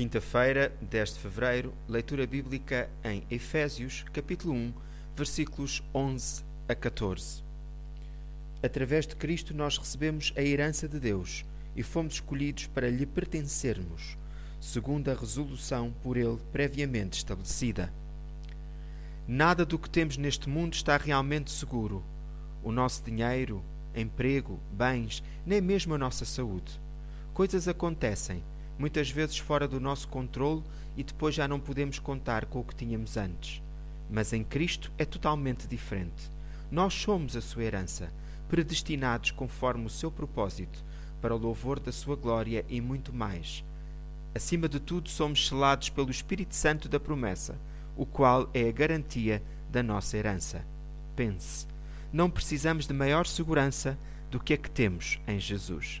Quinta-feira, 10 de fevereiro, leitura bíblica em Efésios, capítulo 1, versículos 11 a 14. Através de Cristo nós recebemos a herança de Deus e fomos escolhidos para lhe pertencermos, segundo a resolução por ele previamente estabelecida. Nada do que temos neste mundo está realmente seguro. O nosso dinheiro, emprego, bens, nem mesmo a nossa saúde. Coisas acontecem muitas vezes fora do nosso controle e depois já não podemos contar com o que tínhamos antes. Mas em Cristo é totalmente diferente. Nós somos a sua herança, predestinados conforme o seu propósito, para o louvor da sua glória e muito mais. Acima de tudo, somos selados pelo Espírito Santo da promessa, o qual é a garantia da nossa herança. Pense, não precisamos de maior segurança do que a que temos em Jesus.